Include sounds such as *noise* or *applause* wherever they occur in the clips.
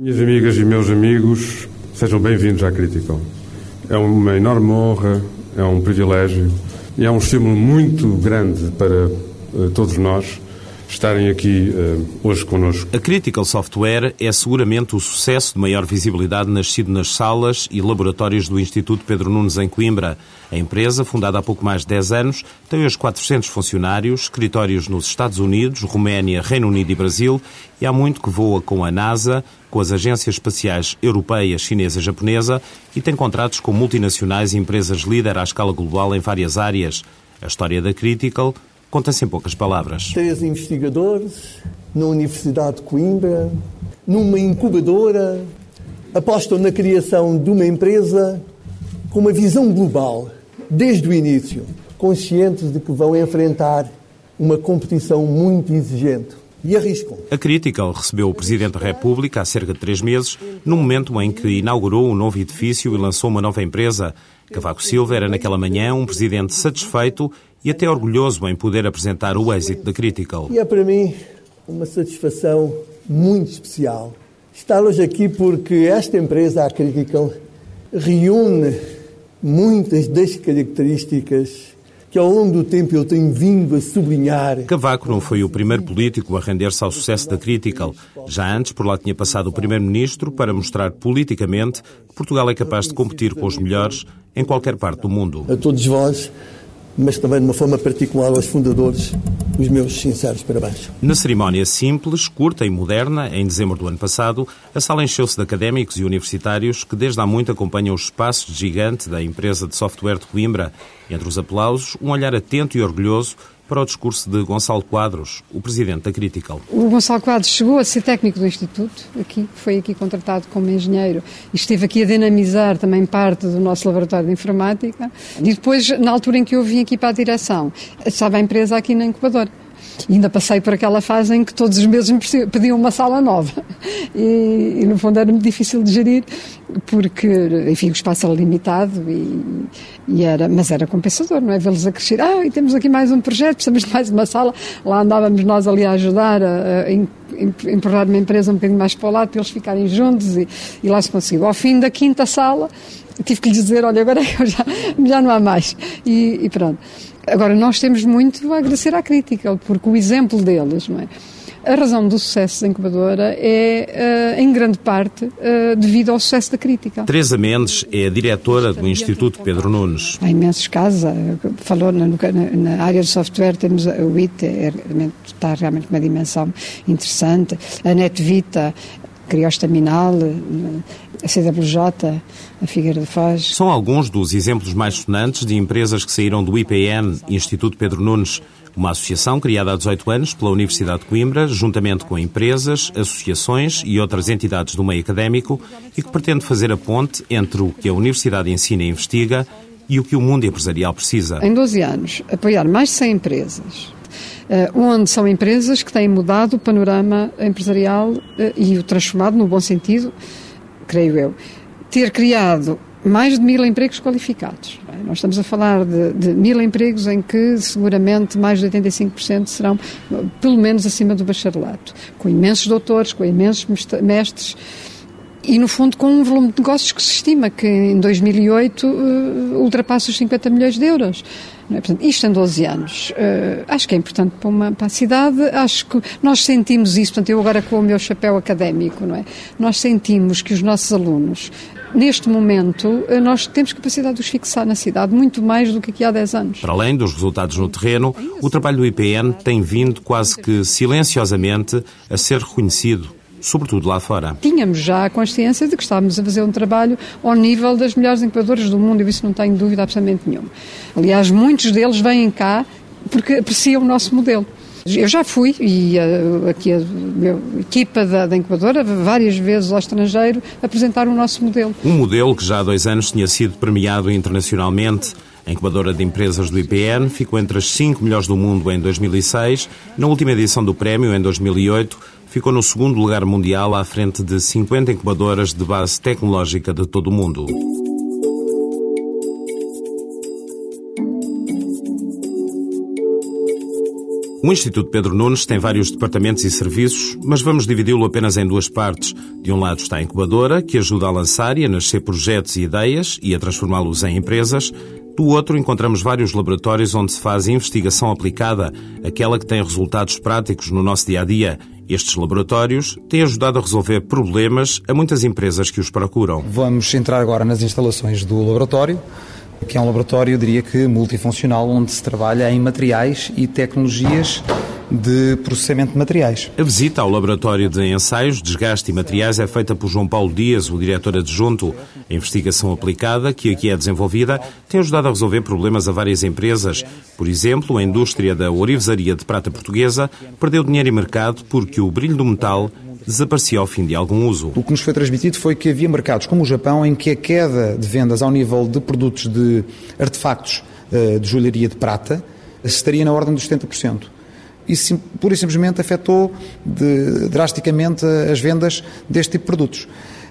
Minhas amigas e meus amigos, sejam bem-vindos à Critical. É uma enorme honra, é um privilégio e é um estímulo muito grande para uh, todos nós estarem aqui uh, hoje connosco. A Critical Software é seguramente o sucesso de maior visibilidade nascido nas salas e laboratórios do Instituto Pedro Nunes em Coimbra. A empresa, fundada há pouco mais de 10 anos, tem hoje 400 funcionários, escritórios nos Estados Unidos, Roménia, Reino Unido e Brasil e há muito que voa com a NASA, com as agências espaciais europeia, chinesa e japonesa e tem contratos com multinacionais e empresas líder à escala global em várias áreas. A história da Critical Conta-se em poucas palavras. Três investigadores na Universidade de Coimbra, numa incubadora, apostam na criação de uma empresa com uma visão global, desde o início, conscientes de que vão enfrentar uma competição muito exigente. E arriscam. A Critical recebeu o Presidente da República há cerca de três meses, no momento em que inaugurou um novo edifício e lançou uma nova empresa. Cavaco Silva era, naquela manhã, um presidente satisfeito e até orgulhoso em poder apresentar o êxito da Critical. E é para mim uma satisfação muito especial estar hoje aqui porque esta empresa, a Critical, reúne muitas das características que ao longo do tempo eu tenho vindo a sublinhar. Cavaco não foi o primeiro político a render-se ao sucesso da Critical. Já antes, por lá tinha passado o primeiro-ministro para mostrar politicamente que Portugal é capaz de competir com os melhores em qualquer parte do mundo. A todos vós, mas também de uma forma particular aos fundadores, os meus sinceros parabéns. Na cerimónia simples, curta e moderna, em dezembro do ano passado, a sala encheu-se de académicos e universitários que desde há muito acompanham os de gigante da empresa de software de Coimbra. Entre os aplausos, um olhar atento e orgulhoso para o discurso de Gonçalo Quadros, o presidente da Critical. O Gonçalo Quadros chegou a ser técnico do Instituto, aqui, foi aqui contratado como engenheiro e esteve aqui a dinamizar também parte do nosso laboratório de informática. E depois, na altura em que eu vim aqui para a direção, estava a empresa aqui na incubadora. Ainda passei por aquela fase em que todos os meses me pediam uma sala nova. E, e, no fundo era muito difícil de gerir, porque, enfim, o espaço era limitado, e, e era, mas era compensador, não é? Vê-los a crescer. Ah, e temos aqui mais um projeto, precisamos de mais uma sala. Lá andávamos nós ali a ajudar, a, a empurrar uma empresa um bocadinho mais para o lado, para eles ficarem juntos, e, e lá se conseguiu. Ao fim da quinta sala, tive que lhes dizer: olha, agora *laughs* já, já não há mais. e, e pronto. Agora, nós temos muito a agradecer à crítica, porque o exemplo deles, não é? A razão do sucesso da incubadora é, uh, em grande parte, uh, devido ao sucesso da crítica. Teresa Mendes é a diretora do Instituto Pedro Nunes. Há imensos casos. Eh, falou na, na área de software, temos o IT, é, está realmente uma dimensão interessante. A NetVita, criostaminal, a CWJ, a Figueira de Foz. São alguns dos exemplos mais sonantes de empresas que saíram do IPN, Instituto Pedro Nunes, uma associação criada há 18 anos pela Universidade de Coimbra, juntamente com empresas, associações e outras entidades do meio académico e que pretende fazer a ponte entre o que a Universidade ensina e investiga e o que o mundo empresarial precisa. Em 12 anos, apoiar mais de 100 empresas, eh, onde são empresas que têm mudado o panorama empresarial eh, e o transformado no bom sentido, creio eu. Ter criado mais de mil empregos qualificados. Nós estamos a falar de, de, mil empregos em que seguramente mais de 85% serão pelo menos acima do bacharelato, com imensos doutores, com imensos mestres e, no fundo, com um volume de negócios que se estima que em 2008 uh, ultrapassa os 50 milhões de euros. É? Portanto, isto em 12 anos. Uh, acho que é importante para, uma, para a cidade. Acho que nós sentimos isso. Portanto, eu agora com o meu chapéu académico, não é? Nós sentimos que os nossos alunos neste momento, eh, nós temos capacidade de os fixar na cidade, muito mais do que aqui há 10 anos. Para além dos resultados no terreno, o trabalho do IPN tem vindo quase que silenciosamente a ser reconhecido sobretudo lá fora. Tínhamos já a consciência de que estávamos a fazer um trabalho ao nível das melhores incubadoras do mundo, e isso não tenho dúvida absolutamente nenhuma. Aliás, muitos deles vêm cá porque apreciam o nosso modelo. Eu já fui, e uh, aqui a minha equipa da, da, incubadora, várias vezes ao estrangeiro, apresentar o nosso modelo. Um modelo que já há dois anos tinha sido premiado internacionalmente. A incubadora de empresas do IPN ficou entre as cinco melhores do mundo em 2006. Na última edição do prémio, em 2008, ficou no segundo lugar mundial à frente de 50 incubadoras de base tecnológica de todo o mundo. O Instituto Pedro Nunes tem vários departamentos e serviços, mas vamos dividi-lo apenas em duas partes. De um lado está a incubadora, que ajuda a lançar e a nascer projetos e ideias e a transformá-los em empresas. Do outro, encontramos vários laboratórios onde se faz investigação aplicada, aquela que tem resultados práticos no nosso dia a dia. Estes laboratórios têm ajudado a resolver problemas a muitas empresas que os procuram. Vamos entrar agora nas instalações do laboratório que é um laboratório, eu diria que multifuncional, onde se trabalha em materiais e tecnologias de processamento de materiais. A visita ao laboratório de ensaios, desgaste e materiais é feita por João Paulo Dias, o diretor adjunto. A investigação aplicada, que aqui é desenvolvida, tem ajudado a resolver problemas a várias empresas. Por exemplo, a indústria da orivesaria de prata portuguesa perdeu dinheiro e mercado porque o brilho do metal desaparecia ao fim de algum uso. O que nos foi transmitido foi que havia mercados como o Japão em que a queda de vendas ao nível de produtos de artefactos eh, de joalharia de prata estaria na ordem dos 70%. Isso pura e simplesmente afetou de, drasticamente as vendas deste tipo de produtos.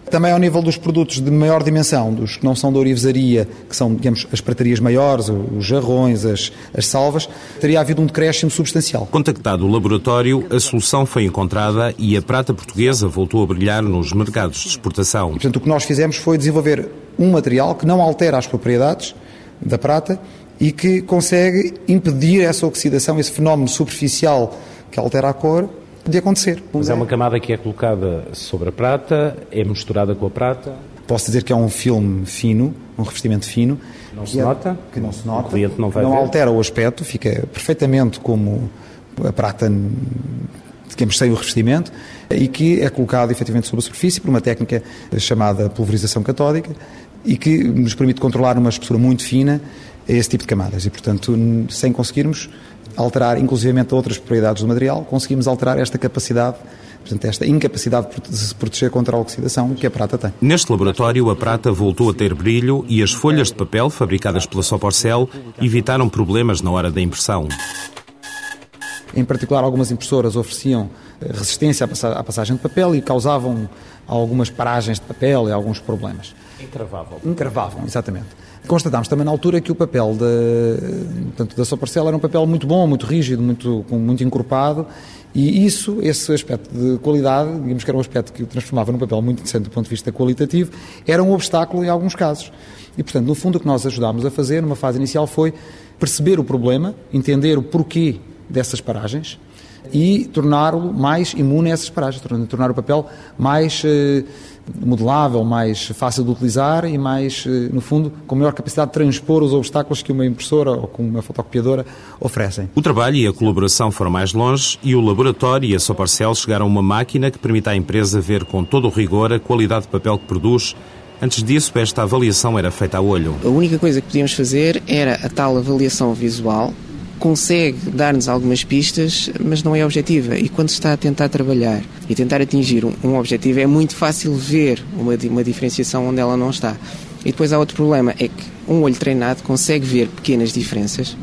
Também ao nível dos produtos de maior dimensão, dos que não são da orivesaria, que são, digamos, as pratarias maiores, os jarrões, as, as salvas, teria havido um decréscimo substancial. Contactado o laboratório, a solução foi encontrada e a prata portuguesa voltou a brilhar nos mercados de exportação. Portanto, o que nós fizemos foi desenvolver um material que não altera as propriedades da prata e que consegue impedir essa oxidação, esse fenómeno superficial que altera a cor, de acontecer. Mas é uma camada que é colocada sobre a prata, é misturada com a prata? Posso dizer que é um filme fino, um revestimento fino. Não se é, nota? Que não se nota. O cliente não vai Não ver. altera o aspecto, fica perfeitamente como a prata, digamos, sem o revestimento, e que é colocado efetivamente sobre a superfície por uma técnica chamada pulverização catódica e que nos permite controlar uma espessura muito fina esse tipo de camadas. E, portanto, sem conseguirmos alterar, inclusivamente, outras propriedades do material, conseguimos alterar esta capacidade portanto, esta incapacidade de se proteger contra a oxidação que a prata tem. Neste laboratório, a prata voltou a ter brilho e as folhas de papel fabricadas pela Soporcel evitaram problemas na hora da impressão. Em particular, algumas impressoras ofereciam eh, resistência à passagem de papel e causavam algumas paragens de papel e alguns problemas. Encravavam. Encravavam, exatamente. Constatámos também na altura que o papel da, portanto, da sua parcela era um papel muito bom, muito rígido, muito, muito encorpado e isso, esse aspecto de qualidade, digamos que era um aspecto que o transformava num papel muito interessante do ponto de vista qualitativo, era um obstáculo em alguns casos. E, portanto, no fundo, o que nós ajudámos a fazer numa fase inicial foi perceber o problema, entender o porquê dessas paragens e torná-lo mais imune a essas paragens, tornar o papel mais eh, modelável, mais fácil de utilizar e mais, eh, no fundo, com maior capacidade de transpor os obstáculos que uma impressora ou com uma fotocopiadora oferecem. O trabalho e a colaboração foram mais longe e o laboratório e a Soparcel chegaram a uma máquina que permite à empresa ver com todo o rigor a qualidade de papel que produz Antes disso, esta avaliação era feita a olho. A única coisa que podíamos fazer era a tal avaliação visual, consegue dar-nos algumas pistas, mas não é objetiva. E quando se está a tentar trabalhar e tentar atingir um, um objetivo, é muito fácil ver uma, uma diferenciação onde ela não está. E depois há outro problema, é que um olho treinado consegue ver pequenas diferenças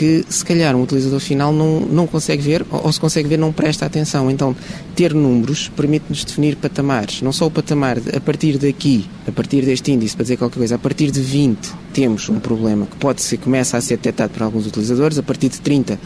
que se calhar um utilizador final não, não consegue ver, ou, ou se consegue ver não presta atenção. Então, ter números permite-nos definir patamares. Não só o patamar, a partir daqui, a partir deste índice, para dizer qualquer coisa, a partir de 20 temos um problema que pode ser, começa a ser detectado por alguns utilizadores, a partir de 30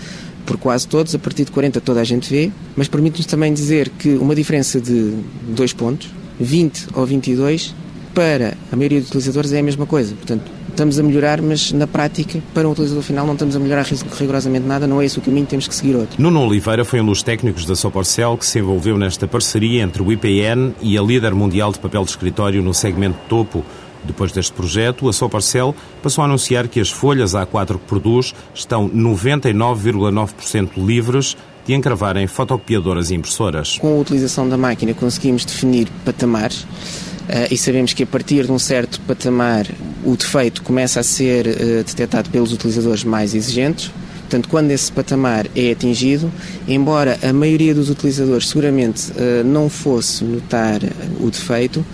por quase todos, a partir de 40 toda a gente vê, mas permite-nos também dizer que uma diferença de 2 pontos, 20 ou 22, para a maioria dos utilizadores é a mesma coisa. Portanto, estamos a melhorar, mas na prática, para o utilizador final, não estamos a melhorar rigorosamente nada, não é esse o caminho, temos que seguir outro. Nuno Oliveira foi um dos técnicos da Soporcel que se envolveu nesta parceria entre o IPN e a líder mundial de papel de escritório no segmento topo. Depois deste projeto, a Soporcel passou a anunciar que as folhas A4 que produz estão 99,9% livres de encravar em fotocopiadoras e impressoras. Com a utilização da máquina conseguimos definir patamares e sabemos que a partir de um certo patamar o defeito começa a ser uh, detectado pelos utilizadores mais exigentes. Portanto, quando esse patamar é atingido, embora a maioria dos utilizadores seguramente uh, não fosse notar o defeito,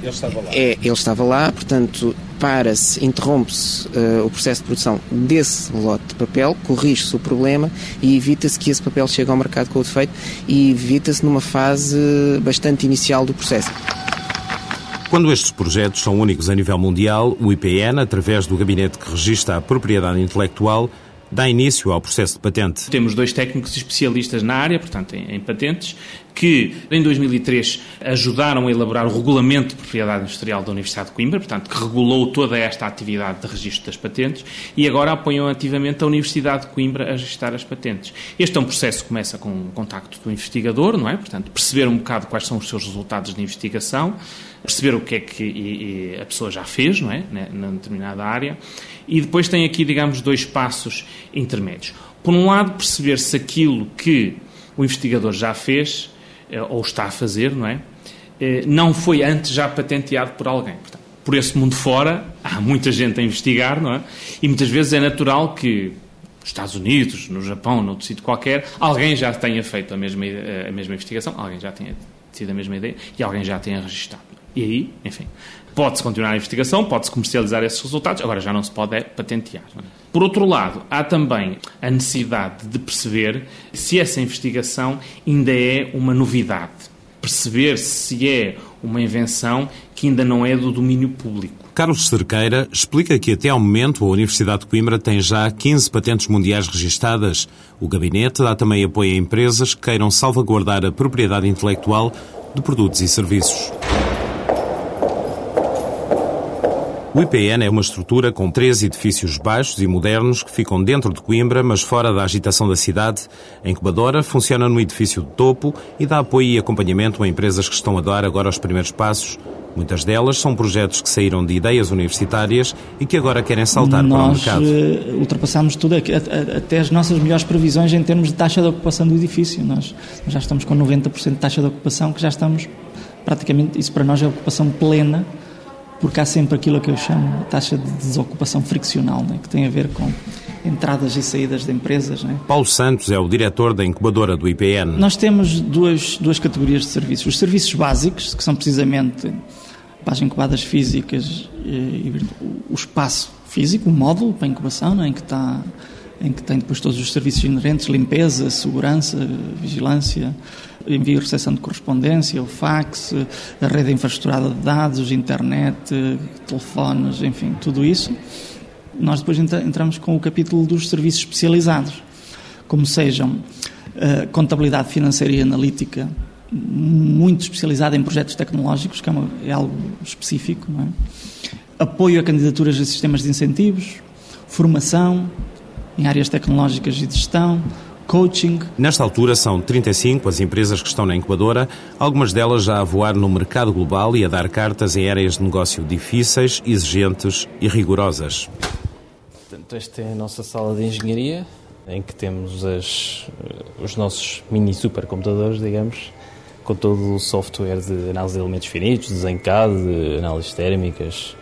ele estava lá. É, ele estava lá, portanto, para-se, interrompe-se o processo de produção desse lote de papel, corrige-se o problema e evita-se que esse papel chegue ao mercado com o defeito e evita-se numa fase bastante inicial do processo. Quando estes projetos são únicos a nível mundial, o IPN, através do gabinete que registra a propriedade intelectual, dá início ao processo de patente. Temos dois técnicos especialistas na área, portanto, em, em patentes, que em 2003 ajudaram a elaborar o regulamento de propriedade industrial da Universidade de Coimbra, portanto, que regulou toda esta atividade de registro das patentes, e agora apoiam ativamente a Universidade de Coimbra a registrar as patentes. Este é um processo que começa com o contacto do investigador, não é? Portanto, perceber um bocado quais são os seus resultados de investigação, perceber o que é que a pessoa já fez, não é? Na determinada área, e depois tem aqui, digamos, dois passos intermédios. Por um lado, perceber se aquilo que o investigador já fez eh, ou está a fazer, não é? Eh, não foi antes já patenteado por alguém. Portanto, por esse mundo fora, *laughs* há muita gente a investigar, não é? E muitas vezes é natural que nos Estados Unidos, no Japão, noutro sítio qualquer, alguém já tenha feito a mesma, a mesma investigação, alguém já tenha tido a mesma ideia e alguém já tenha registrado. E aí, enfim, pode-se continuar a investigação, pode-se comercializar esses resultados, agora já não se pode é patentear. Por outro lado, há também a necessidade de perceber se essa investigação ainda é uma novidade. Perceber se é uma invenção que ainda não é do domínio público. Carlos Cerqueira explica que até ao momento a Universidade de Coimbra tem já 15 patentes mundiais registadas. O gabinete dá também apoio a empresas que queiram salvaguardar a propriedade intelectual de produtos e serviços. O IPN é uma estrutura com três edifícios baixos e modernos que ficam dentro de Coimbra, mas fora da agitação da cidade. A incubadora funciona no edifício de topo e dá apoio e acompanhamento a empresas que estão a dar agora os primeiros passos. Muitas delas são projetos que saíram de ideias universitárias e que agora querem saltar Nós, para o mercado. Nós ultrapassamos tudo, até as nossas melhores previsões em termos de taxa de ocupação do edifício. Nós já estamos com 90% de taxa de ocupação, que já estamos praticamente, isso para nós é ocupação plena porque há sempre aquilo que eu chamo taxa de desocupação friccional, né, que tem a ver com entradas e saídas de empresas. Né? Paulo Santos é o diretor da incubadora do IPN. Nós temos duas, duas categorias de serviços. Os serviços básicos, que são precisamente para as incubadas físicas e, e o espaço físico, o módulo para a incubação, né, em que está em que tem depois todos os serviços inerentes, limpeza, segurança, vigilância, envio e recepção de correspondência, o fax, a rede infraestruturada de dados, internet, telefones, enfim, tudo isso. Nós depois entramos com o capítulo dos serviços especializados, como sejam uh, contabilidade financeira e analítica, muito especializada em projetos tecnológicos, que é, uma, é algo específico, é? apoio a candidaturas a sistemas de incentivos, formação em áreas tecnológicas e de gestão, coaching. Nesta altura são 35 as empresas que estão na incubadora, algumas delas já a voar no mercado global e a dar cartas em áreas de negócio difíceis, exigentes e rigorosas. Portanto, esta é a nossa sala de engenharia, em que temos as, eh, os nossos mini supercomputadores, digamos, com todo o software de análise de elementos finitos, desenho CAD, de análises térmicas,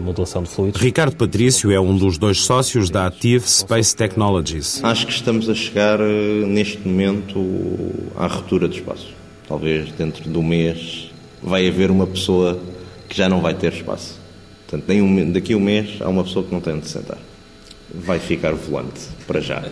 modulação de fluidos. Ricardo Patrício é um dos dois sócios da Active Space Technologies. Acho que estamos a chegar eh, neste momento à ruptura do espaço. Talvez dentro de um mês vai haver uma pessoa que já não vai ter espaço. Portanto, daqui a um mês há uma pessoa que não tem onde sentar. Vai ficar volante, para já.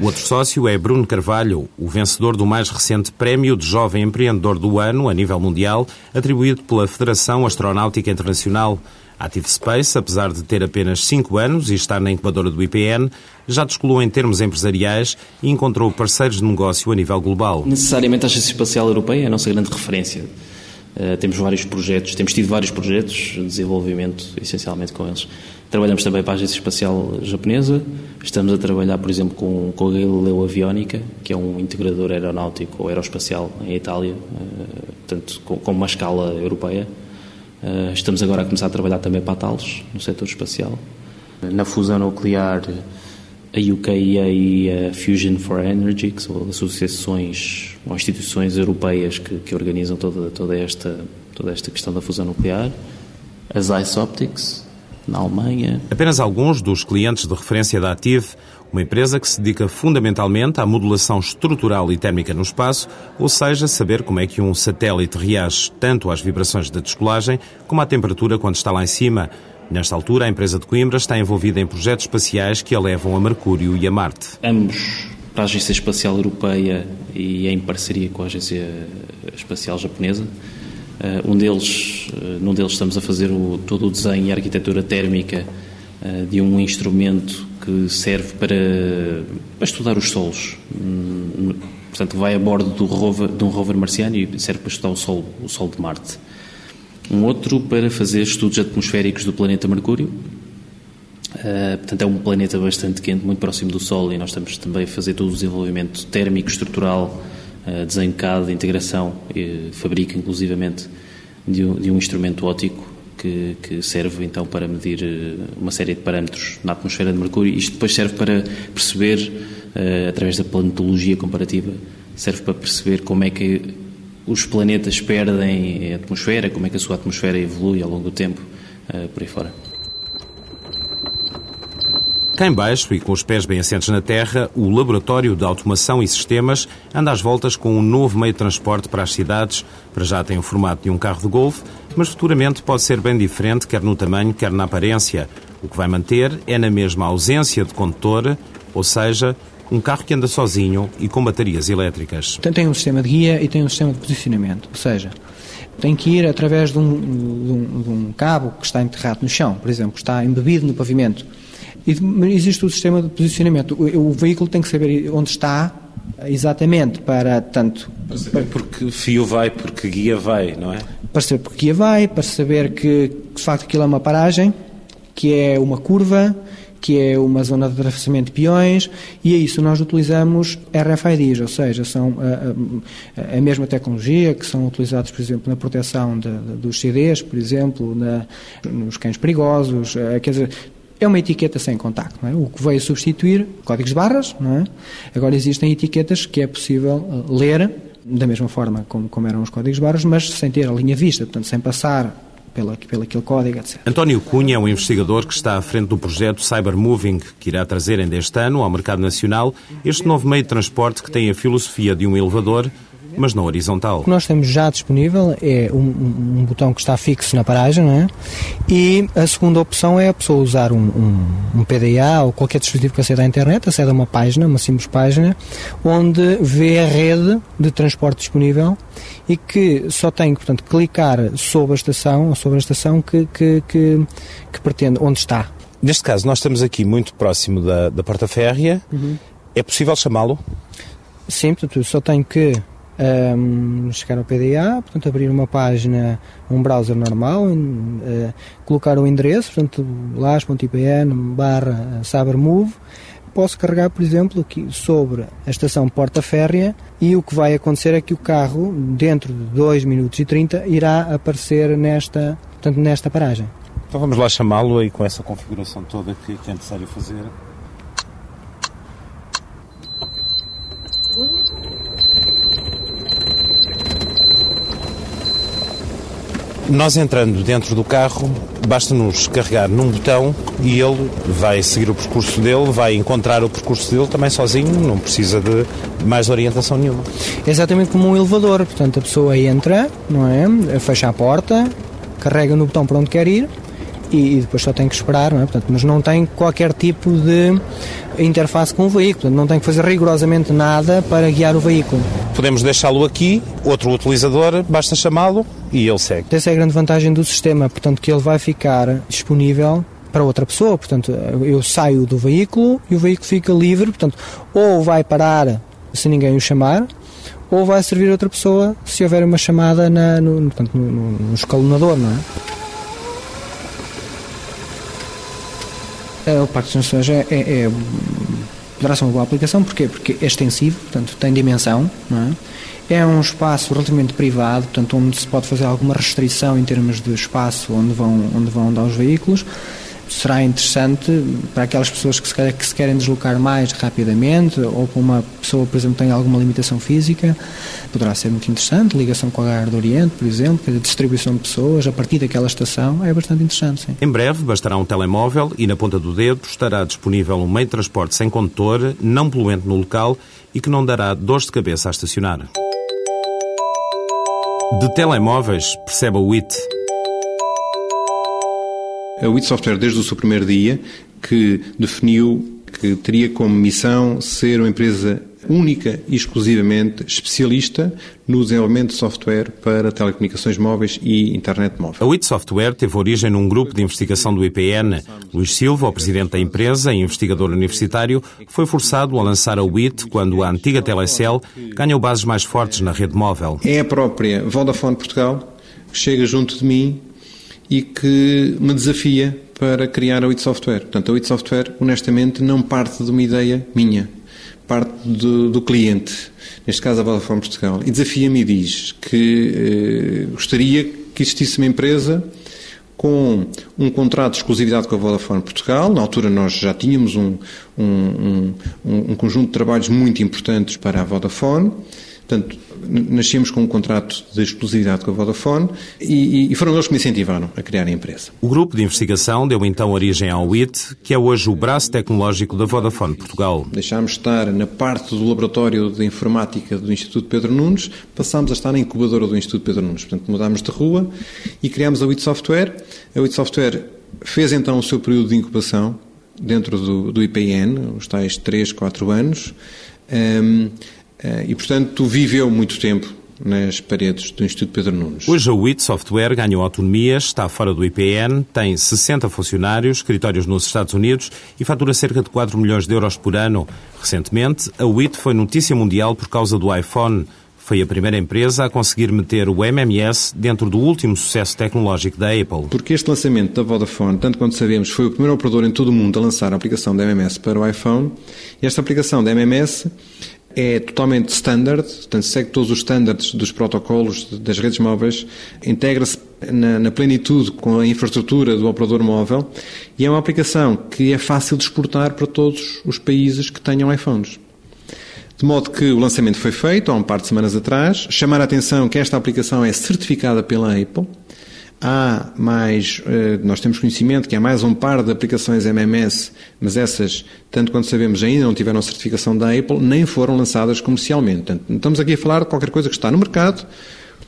O outro sócio é Bruno Carvalho, o vencedor do mais recente Prémio de Jovem Empreendedor do Ano a nível mundial, atribuído pela Federação Astronáutica Internacional. Active Space, apesar de ter apenas 5 anos e estar na incubadora do IPN, já descolou em termos empresariais e encontrou parceiros de negócio a nível global. Necessariamente a Agência Espacial Europeia é a nossa grande referência. Uh, temos vários projetos, temos tido vários projetos de desenvolvimento, essencialmente com eles. Trabalhamos também para a Agência Espacial Japonesa, estamos a trabalhar, por exemplo, com, com a Galileu Aviónica, que é um integrador aeronáutico ou aeroespacial em Itália, uh, portanto, com, com, uma escala europeia. Uh, estamos agora a começar a trabalhar também para a Thales, no setor espacial. Na fusão nuclear, a UKIA e a Fusion for Energy, que são associações ou instituições europeias que, que organizam toda, toda, esta, toda esta questão da fusão nuclear. As Ice Optics, na Alemanha. Apenas alguns dos clientes de referência da Ative, uma empresa que se dedica fundamentalmente à modulação estrutural e térmica no espaço, ou seja, saber como é que um satélite reage tanto às vibrações da descolagem como à temperatura quando está lá em cima. Nesta altura, a empresa de Coimbra está envolvida em projetos espaciais que a levam a Mercúrio e a Marte. Ambos para a Agência Espacial Europeia e em parceria com a Agência Espacial Japonesa. Uh, um deles, uh, num deles estamos a fazer o, todo o desenho e a arquitetura térmica uh, de um instrumento que que serve para, para estudar os solos. Hum, portanto, vai a bordo do rover, de um rover marciano e serve para estudar o Sol, o Sol de Marte. Um outro para fazer estudos atmosféricos do planeta Mercúrio. Uh, portanto, é um planeta bastante quente, muito próximo do Sol, e nós estamos também a fazer todo o desenvolvimento térmico, estrutural, uh, desenho CAD, integração, e fabrica inclusivamente de um, de um instrumento óptico que, que, serve então para medir uh, uma série de parâmetros na atmosfera de Mercúrio. Isto depois serve para perceber, através da planetologia comparativa, serve para perceber como é que os planetas perdem a atmosfera, como é que a sua atmosfera evolui ao longo do tempo, uh, por aí fora. Cá embaixo e com os pés bem assentes na terra, o Laboratório de Automação e Sistemas anda às voltas com um novo meio de transporte para as cidades. Para já tem o formato de um carro de golfe, mas futuramente pode ser bem diferente, quer no tamanho, quer na aparência. O que vai manter é na mesma ausência de condutor, ou seja, um carro que anda sozinho e com baterias elétricas. Tem um sistema de guia e tem um sistema de posicionamento, ou seja, tem que ir através de um, de um, de um cabo que está enterrado no chão, por exemplo, está embebido no pavimento. E existe o sistema de posicionamento. O, o veículo tem que saber onde está exatamente para tanto para saber porque fio vai, porque guia vai, não é? Para saber porque guia vai, para saber que de facto aquilo é uma paragem, que é uma curva, que é uma zona de atravessamento de peões, e é isso nós utilizamos RFIDs, ou seja, são a, a, a mesma tecnologia que são utilizados, por exemplo, na proteção de, de, dos CDs, por exemplo, na, nos cães perigosos, eh, quer dizer, é uma etiqueta sem contacto, é? o que veio substituir códigos de barras, é? agora existem etiquetas que é possível eh, ler da mesma forma como, como eram os códigos de barras, mas sem ter a linha vista, portanto, sem passar pela, aquele código, etc. António Cunha é um investigador que está à frente do projeto Cybermoving, que irá trazer ainda este ano ao mercado nacional este novo meio de transporte que tem a filosofia de um elevador, mas não horizontal. O que nós temos já disponível é um, um, um botão que está fixo na paragem, não é? E a segunda opção é a pessoa usar um, um, PDA ou qualquer dispositivo que acede à internet, acede a uma página, uma simples página, onde vê a rede de transporte disponível e que só tem que, portanto, clicar sobre a estação ou sobre a estação que, que, que, que pretende, onde está. Neste caso, nós estamos aqui muito próximo da, da porta férrea. Uhum. É possível chamá-lo? Sim, portanto, só tenho que um, chegar ao PDA, portanto, abrir uma página, um browser normal, uh, colocar o endereço, portanto, las.ipn barra posso carregar, por exemplo, aqui sobre a estação Porta Férrea e o que vai acontecer é que o carro, dentro de 2 minutos e 30, irá aparecer nesta, portanto, nesta paragem. Então vamos lá chamá-lo aí com essa configuração toda que, que é necessário fazer. Nós entrando dentro do carro, basta-nos carregar num botão e ele vai seguir o percurso dele, vai encontrar o percurso dele também sozinho, não precisa de mais orientação nenhuma. Exatamente como um elevador, portanto a pessoa entra, não é? Fecha a porta, carrega no botão para onde quer ir e, e, depois só tem que esperar, não é? Portanto, mas não tem qualquer tipo de interface com o veículo, não tem que fazer rigorosamente nada para guiar o veículo. Podemos deixá-lo aqui, outro utilizador, basta chamá-lo e ele segue. Essa é a grande vantagem do sistema, portanto, que ele vai ficar disponível para outra pessoa, portanto, eu saio do veículo e o veículo fica livre, portanto, ou vai parar se ninguém o chamar, ou vai servir outra pessoa se houver uma chamada na, no, portanto, no, no escalonador, não é? o Parque de Nações é, é, é, poderá ser uma boa aplicação, porquê? Porque é extensivo, portanto tem dimensão, é? é? um espaço relativamente privado, portanto onde se pode fazer alguma restrição em termos de espaço onde vão, onde vão andar os veículos, será interessante para aquelas pessoas que se, quer, que se querem deslocar mais rapidamente ou para uma pessoa, por exemplo, que tem alguma limitação física, poderá ser muito interessante. Ligação com a Gar do Oriente, por exemplo, a distribuição de pessoas a partir daquela estação é bastante interessante. Sim. Em breve bastará um telemóvel e na ponta do dedo estará disponível um meio de transporte sem condutor, não poluente no local e que não dará dores de cabeça a estacionar. De telemóveis, perceba o IT. A WIT Software, desde o seu primeiro dia, que definiu que teria como missão ser uma empresa única e exclusivamente especialista no desenvolvimento de software para telecomunicações móveis e internet móvel. A WIT Software teve origem num grupo de investigação do IPN. Luís Silva, o presidente da empresa e investigador universitário, foi forçado a lançar a WIT quando a antiga Telecel ganhou bases mais fortes na rede móvel. É a própria Vodafone Portugal que chega junto de mim e que me desafia para criar a WIT Software. Portanto, a WIT Software, honestamente, não parte de uma ideia minha, parte do, do cliente, neste caso a Vodafone Portugal, e desafia-me e diz que eh, gostaria que existisse uma empresa com um contrato de exclusividade com a Vodafone Portugal. Na altura nós já tínhamos um, um, um, um conjunto de trabalhos muito importantes para a Vodafone. Portanto, nascemos com um contrato de exclusividade com a Vodafone e, e, foram eles que me incentivaram a criar a empresa. O grupo de investigação deu então origem ao WIT, que é hoje o braço tecnológico da Vodafone Portugal. Deixámos de estar na parte do laboratório de informática do Instituto Pedro Nunes, passámos a estar na incubadora do Instituto Pedro Nunes. Portanto, mudámos de rua e criámos a WIT Software. A WIT Software fez então o seu período de incubação dentro do, do IPN, os tais 3, 4 anos. Um, e, portanto, viveu muito tempo nas paredes do Instituto Pedro Nunes. Hoje a WIT Software ganhou autonomia, está fora do IPN, tem 60 funcionários, escritórios nos Estados Unidos e fatura cerca de 4 milhões de euros por ano. Recentemente, a WIT foi notícia mundial por causa do iPhone. Foi a primeira empresa a conseguir meter o MMS dentro do último sucesso tecnológico da Apple. Porque este lançamento da Vodafone, tanto quanto sabemos, foi o primeiro operador em todo o mundo a lançar a aplicação da MMS para o iPhone. E esta aplicação da MMS é totalmente standard, portanto segue todos os standards dos protocolos das redes móveis, integra-se na, na, plenitude com a infraestrutura do operador móvel e é uma aplicação que é fácil de exportar para todos os países que tenham iPhones. De modo que o lançamento foi feito há um par de semanas atrás, chamar a atenção que esta aplicação é certificada pela Apple, Há mais, eh, nós temos conhecimento que há mais um par de aplicações MMS, mas essas, tanto quanto sabemos, ainda não tiveram certificação da Apple, nem foram lançadas comercialmente. Portanto, estamos aqui a falar de qualquer coisa que está no mercado,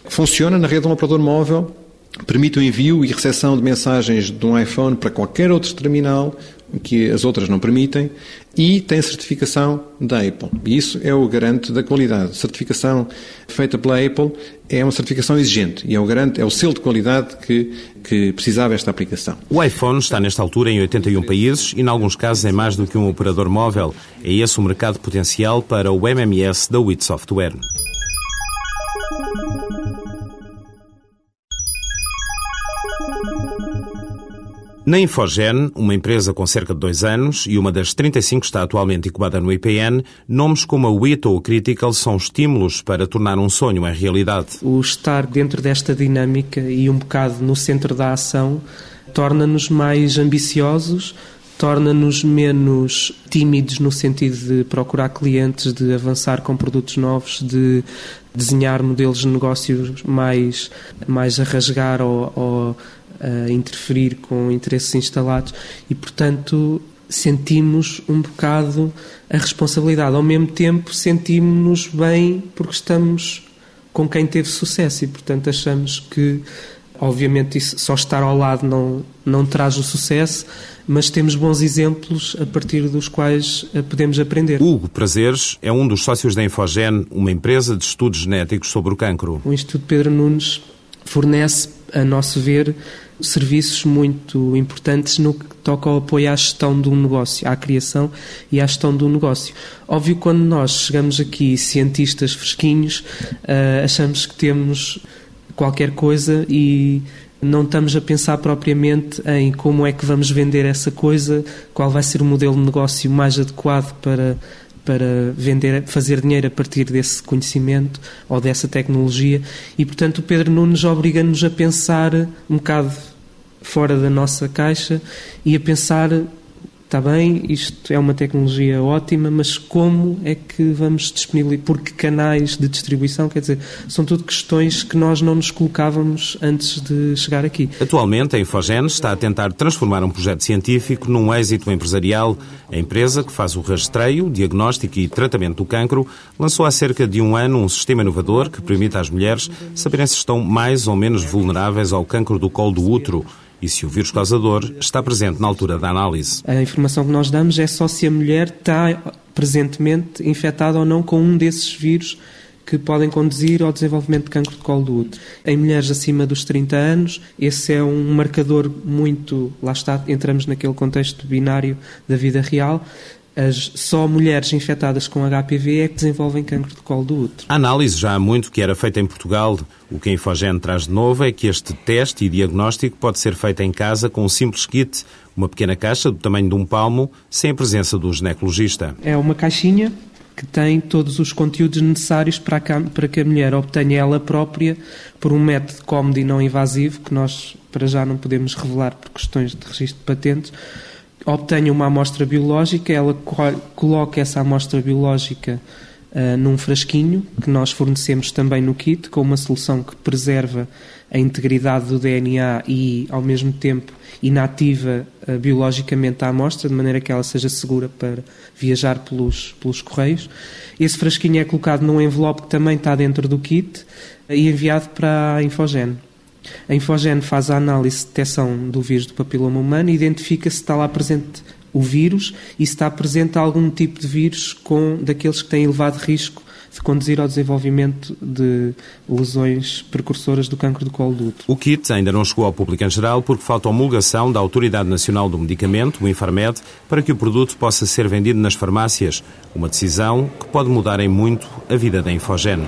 que funciona na rede de um operador móvel, permite o envio e recepção de mensagens de um iPhone para qualquer outro terminal, que as outras não permitem, e tem certificação da Apple. E isso é o garante da qualidade. Certificação feita pela Apple é uma certificação exigente e é o garante, é o selo de qualidade que, que precisava esta aplicação. O iPhone está nesta altura em 81 países e, em alguns casos, em mais do que um operador móvel. É esse o mercado potencial para o MMS da WIT Software. Na Infogen, uma empresa com cerca de dois anos e uma das 35 que está atualmente incubada no IPN, nomes como a WIT ou o Critical são estímulos para tornar um sonho em realidade. O estar dentro desta dinâmica e um bocado no centro da ação torna-nos mais ambiciosos, torna-nos menos tímidos no sentido de procurar clientes, de avançar com produtos novos, de desenhar modelos de negócios mais, mais a rasgar ou, ou a interferir com interesses instalados e, portanto, sentimos um bocado a responsabilidade. Ao mesmo tempo, sentimos-nos bem porque estamos com quem teve sucesso e, portanto, achamos que, obviamente, isso, só estar ao lado não, não traz o sucesso, mas temos bons exemplos a partir dos quais eh, podemos aprender. Hugo Prazeres é um dos sócios da Infogen, uma empresa de estudos genéticos sobre o cancro. O Instituto Pedro Nunes fornece, a nosso ver, serviços muito importantes no que toca ao apoio à gestão de um negócio, à criação e à gestão de um negócio. Óbvio, quando nós chegamos aqui cientistas fresquinhos, uh, achamos que temos qualquer coisa e não estamos a pensar propriamente em como é que vamos vender essa coisa, qual vai ser o modelo de negócio mais adequado para para vender, fazer dinheiro a partir desse conhecimento ou dessa tecnologia e portanto o Pedro Nunes obriga-nos a pensar um bocado fora da nossa caixa e a pensar está bem, isto é uma tecnologia ótima, mas como é que vamos disponibilizar? Por que canais de distribuição? Quer dizer, são tudo questões que nós não nos colocávamos antes de chegar aqui. Atualmente, a Infogen está a tentar transformar um projeto científico num êxito empresarial. A empresa, que faz o rastreio, diagnóstico e tratamento do cancro, lançou há cerca de um ano um sistema inovador que permite às mulheres saberem se estão mais ou menos vulneráveis ao cancro do colo do útero e se o vírus causador está presente na altura da análise. A informação que nós damos é só se a mulher está presentemente infectada ou não com um desses vírus que podem conduzir ao desenvolvimento de cancro de colo do útero. Em mulheres acima dos 30 anos, esse é um marcador muito. Lá está, entramos naquele contexto binário da vida real. As, só mulheres infectadas com HPV é que desenvolvem cancro de colo do útero. A análise já há muito que era feita em Portugal. O que a Infogen traz de novo é que este teste e diagnóstico pode ser feito em casa com um simples kit, uma pequena caixa do tamanho de um palmo, sem a presença do ginecologista. É uma caixinha que tem todos os conteúdos necessários para, para que a mulher obtenha ela própria por um método cómodo e não invasivo, que nós para já não podemos revelar por questões de registro de patentes, obtenha uma amostra biológica, ela coloca essa amostra biológica uh, num frasquinho que nós fornecemos também no kit, com uma solução que preserva a integridade do DNA e, ao mesmo tempo, inativa uh, biologicamente a amostra, de maneira que ela seja segura para viajar pelos, pelos correios. Esse frasquinho é colocado num envelope que também está dentro do kit uh, e enviado para a Infogene. A Infogene faz a análise de detecção do vírus do papiloma humano e identifica se está lá presente o vírus e se está presente algum tipo de vírus com daqueles que têm elevado risco de conduzir ao desenvolvimento de lesões precursoras do cancro do colo do útero. O kit ainda não chegou ao público em geral porque falta homologação da Autoridade Nacional do Medicamento, o Infarmed, para que o produto possa ser vendido nas farmácias. Uma decisão que pode mudar em muito a vida da Infogene.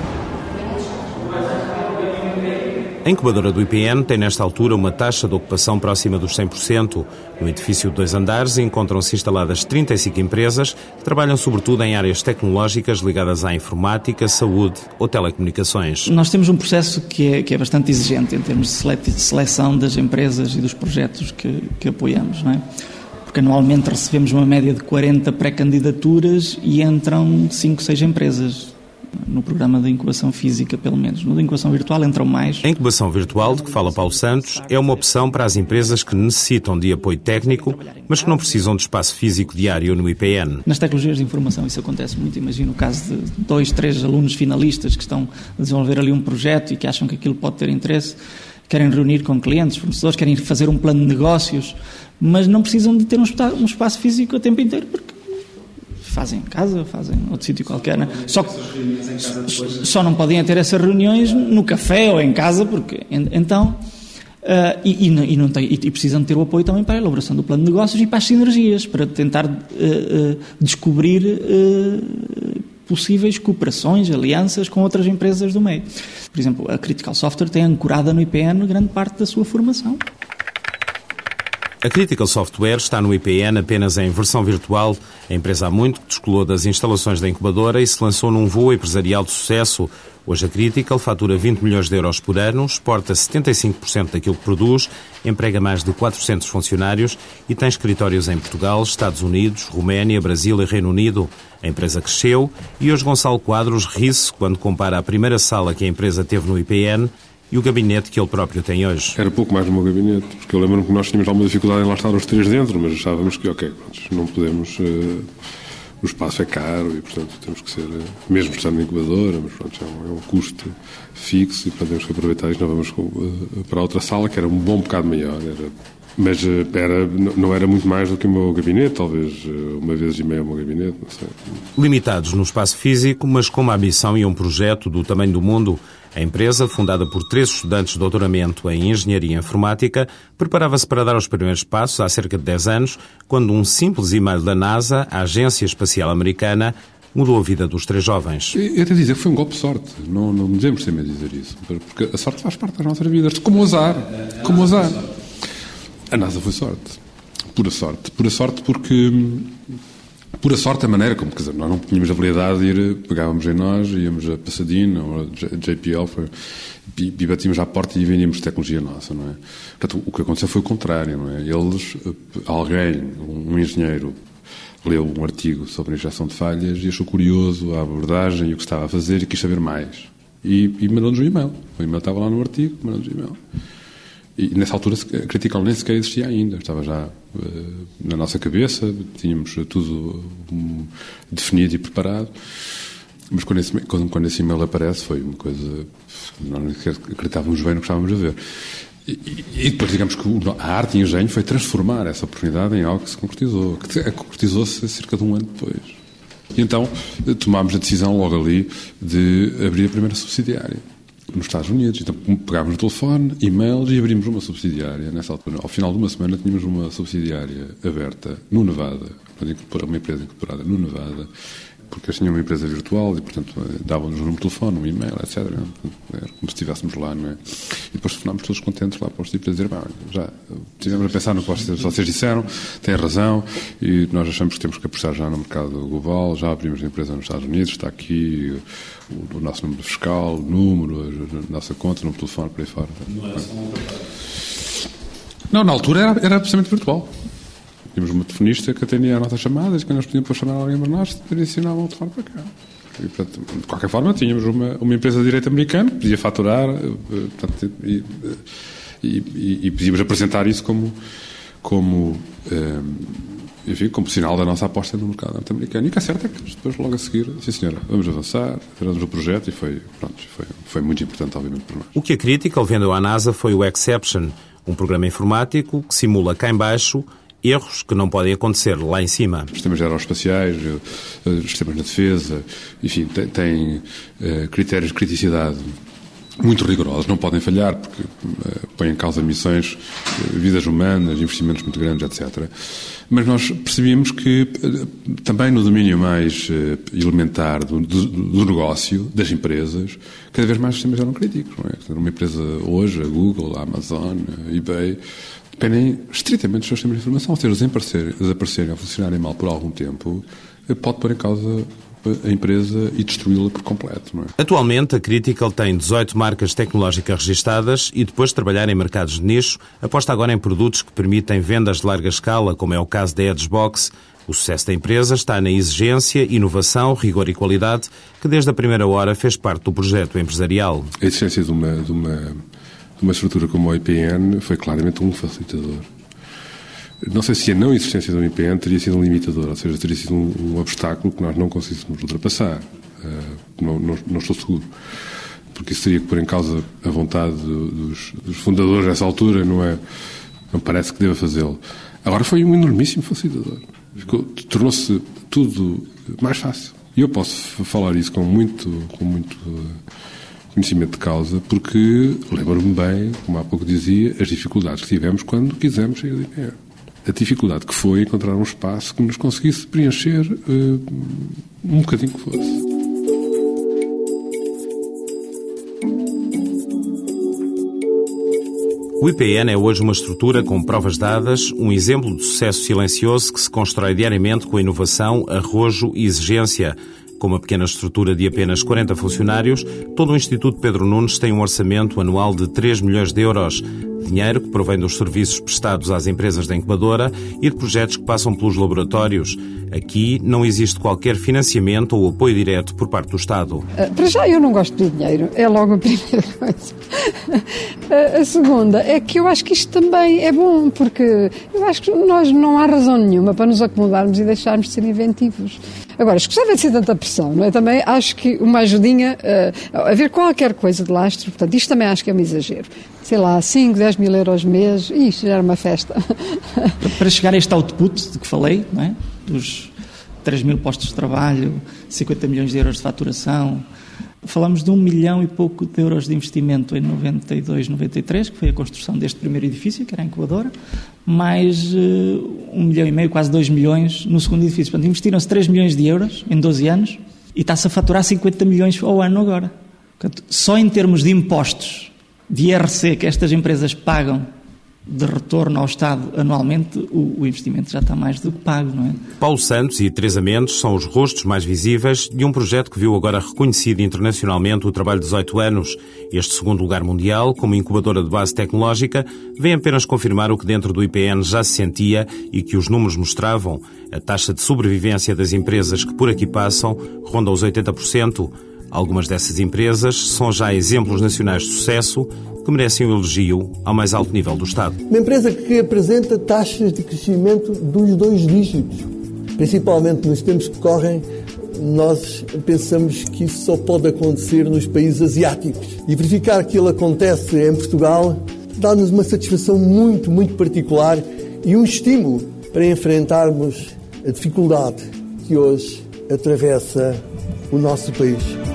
A incubadora do IPN tem nesta altura uma taxa de ocupação próxima dos 100%. No edifício de dois andares encontram-se instaladas 35 empresas que trabalham sobretudo em áreas tecnológicas ligadas à informática, saúde ou telecomunicações. Nós temos um processo que é, que é bastante exigente em termos de seleção das empresas e dos projetos que, que apoiamos, não é? Porque anualmente recebemos uma média de 40 pré-candidaturas e entram 5, 6 empresas no programa de incubação física, pelo menos. No de incubação virtual entram mais. A incubação virtual, de que fala Paulo Santos, é uma opção para as empresas que necessitam de apoio técnico, mas que não precisam de espaço físico diário no IPN. Nas tecnologias de informação isso acontece muito. Imagino o caso de dois, três alunos finalistas que estão a desenvolver ali um projeto e que acham que aquilo pode ter interesse, querem reunir com clientes, fornecedores, querem fazer um plano de negócios, mas não precisam de ter um espaço físico o tempo inteiro, porque fazem em casa, fazem outro sítio qualquer. Né? Só, só não podem ter essas reuniões no café ou em casa, porque então. Uh, e, e, e, não tem, e, precisam ter o apoio também para a elaboração do plano de negócios e para as sinergias, para tentar uh, uh, descobrir possíveis cooperações, alianças com outras empresas do meio. Por exemplo, a Critical Software tem ancorada no IPN grande parte da sua formação. A Critical Software está no IPN apenas em versão virtual. A empresa há muito que descolou das instalações da incubadora e se lançou num voo empresarial de sucesso. Hoje a Critical fatura 20 milhões de euros por ano, exporta 75% daquilo que produz, emprega mais de 400 funcionários e tem escritórios em Portugal, Estados Unidos, Roménia, Brasil e Reino Unido. A empresa cresceu e hoje Gonçalo Quadros ri-se quando compara a primeira sala que a empresa teve no IPN e o gabinete que ele próprio tem hoje. Era pouco mais do meu gabinete, porque eu lembro-me que nós tínhamos alguma dificuldade em lá estar os três dentro, mas achávamos que, ok, não podemos. Uh, o espaço é caro e, portanto, temos que ser, uh, mesmo estando na incubadora, mas pronto, é um, é um custo fixo e, portanto, temos que aproveitar isto. Não vamos uh, para outra sala, que era um bom bocado maior, era mas era, não era muito mais do que o meu gabinete, talvez uma vez e meia o meu gabinete, não sei. Limitados no espaço físico, mas com uma ambição e um projeto do tamanho do mundo, a empresa, fundada por três estudantes de doutoramento em Engenharia Informática, preparava-se para dar os primeiros passos há cerca de 10 anos, quando um simples e-mail da NASA, a Agência Espacial Americana, mudou a vida dos três jovens. Eu até dizer que foi um golpe de sorte. Não, não devemos ter medo de dizer isso. Porque a sorte faz parte das nossas vidas. Como azar. Como azar. A NASA foi sorte. Pura sorte. Pura sorte porque pura sorte a maneira como, quer dizer, nós não tínhamos a habilidade de ir, pegávamos em nós, íamos a Passadina ou a JPL, foi, e batíamos à porta e vendíamos tecnologia nossa, não é? Portanto, o que aconteceu foi o contrário, não é? Eles, alguém, um engenheiro, leu um artigo sobre a injeção de falhas e achou curioso a abordagem e o que estava a fazer e quis saber mais. E, e mandou-nos um e-mail. O e-mail estava lá no artigo, mandou-nos um e-mail. E nessa altura Critical nem sequer existia ainda, estava já uh, na nossa cabeça, tínhamos tudo um, definido e preparado. Mas quando esse, quando, quando esse e-mail aparece foi uma coisa. Nós acreditávamos bem no que estávamos a ver. E, e, depois, digamos que a arte e o engenho foi transformar essa oportunidade em algo que se concretizou, que concretizou-se cerca de um ano depois. E então tomámos a decisão logo ali de abrir a primeira subsidiária nos Estados Unidos. Então pegámos no telefone, e-mails e abrimos uma subsidiária. Nessa altura, ao final de uma semana, tínhamos uma subsidiária aberta no Nevada, uma empresa incorporada no Nevada, porque eles tinham uma empresa virtual e, portanto, davam-nos um número de telefone, um e-mail, etc. Era como se estivéssemos lá, não é? E depois telefonámos todos contentes lá para os tipos a dizer, já estivemos a pensar no que vocês, vocês disseram, têm razão, e nós achamos que temos que apostar já no mercado global, já abrimos a empresa nos Estados Unidos, está aqui o, o nosso número fiscal, o número, a, nossa conta, o número de telefone, por aí fora. Não era só Não, na altura era, era absolutamente virtual. Tínhamos uma telefonista que atendia as nossas chamadas e quando nós pedíamos para chamar alguém para nós, direcionavam o telefone para cá. E, portanto, de qualquer forma, tínhamos uma, uma empresa de direito americano que podia faturar eh, portanto, e, e, e, e, podíamos apresentar isso como, como, eh, enfim, como sinal da nossa aposta no mercado norte-americano. E o que é certo é que depois, logo a seguir, sim senhora, vamos avançar, tiramos o projeto e foi, pronto, foi, foi muito importante, obviamente, para nós. O que a Critical vendeu à NASA foi o Exception, um programa informático que simula cá embaixo erros que não podem acontecer lá em cima. Sistemas aeroespaciais, eh, sistemas de defesa, enfim, têm eh, critérios de criticidade muito rigorosos, não podem falhar porque põem em causa missões, vidas humanas, investimentos muito grandes, etc. Mas nós percebemos que também no domínio mais elementar do, do, do, negócio, das empresas, cada vez mais sistemas eram críticos. Não é? Uma empresa hoje, a Google, a Amazon, a eBay, dependem estritamente dos seus sistemas de informação. Se eles desaparecerem ou funcionarem mal por algum tempo, eh, pode pôr em causa a empresa e destruí-la por completo. É? Atualmente, a Critical tem 18 marcas tecnológicas registadas e, depois de trabalhar em mercados de nicho, aposta agora em produtos que permitem vendas de larga escala, como é o caso da Edgebox. O sucesso da empresa está na exigência, inovação, rigor e qualidade, que desde a primeira hora fez parte do projeto empresarial. A existência de uma, de uma uma estrutura como o IPN foi claramente um facilitador. Não sei se a não existência do IPN teria sido um limitador, ou seja, teria sido um, um obstáculo que nós não conseguíssemos ultrapassar. Uh, não, não, não, estou seguro. Porque isso teria que pôr em causa a vontade dos, dos fundadores nessa altura, não é? Não parece que deva fazê-lo. Agora foi um enormíssimo facilitador. Tornou-se tudo mais fácil. E eu posso falar isso com muito, com muito conhecimento de causa, porque lembro-me bem, como há pouco dizia, as dificuldades que tivemos quando quisemos sair do IPR. A dificuldade que foi encontrar um espaço que nos conseguisse preencher uh, um bocadinho que fosse. O IPN é hoje uma estrutura com provas dadas, um exemplo de sucesso silencioso que se constrói diariamente com inovação, arrojo e exigência. Com uma pequena estrutura de apenas 40 funcionários, todo o Instituto Pedro Nunes tem um orçamento anual de 3 milhões de euros. Dinheiro que provém dos serviços prestados às empresas da incubadora e de projetos que passam pelos laboratórios. Aqui não existe qualquer financiamento ou apoio direto por parte do Estado. Ah, para já eu não gosto de dinheiro, é logo a *laughs* primeira coisa. A segunda é que eu acho que isto também é bom, porque eu acho que nós não há razão nenhuma para nos acomodarmos e deixarmos de ser inventivos. Agora, escusava de ser tanta pressão, não é? Também acho que uma ajudinha, uh, a ver qualquer coisa de lastro, portanto, isto também acho que é um exagero. Sei lá, 5, 10 mil euros mês, isto já era uma festa. *laughs* Para chegar a este output de que falei, não é? Dos 3 mil postos de trabalho, 50 milhões de euros de faturação, Falamos de um milhão e pouco de euros de investimento em 92, 93, que foi a construção deste primeiro edifício, que era a incubadora, mais uh, um milhão e meio, quase dois milhões no segundo edifício. Portanto, investiram-se 3 milhões de euros em 12 anos e está-se a faturar 50 milhões ao ano agora. Portanto, só em termos de impostos, de IRC que estas empresas pagam de retorno ao Estado anualmente, o, o, investimento já está mais do que pago, não é? Paulo Santos e Teresa Mendes são os rostos mais visíveis de um projeto que viu agora reconhecido internacionalmente o trabalho de 18 anos. Este segundo lugar mundial, como incubadora de base tecnológica, vem apenas confirmar o que dentro do IPN já se sentia e que os números mostravam. A taxa de sobrevivência das empresas que por aqui passam ronda os 80%. Algumas dessas empresas são já exemplos nacionais de sucesso que merecem o elogio ao mais alto nível do Estado. Uma empresa que apresenta taxas de crescimento dos dois dígitos, principalmente nos tempos que correm, nós pensamos que isso só pode acontecer nos países asiáticos. E verificar que ele acontece em Portugal dá-nos uma satisfação muito, muito particular e um estímulo para enfrentarmos a dificuldade que hoje atravessa o nosso país.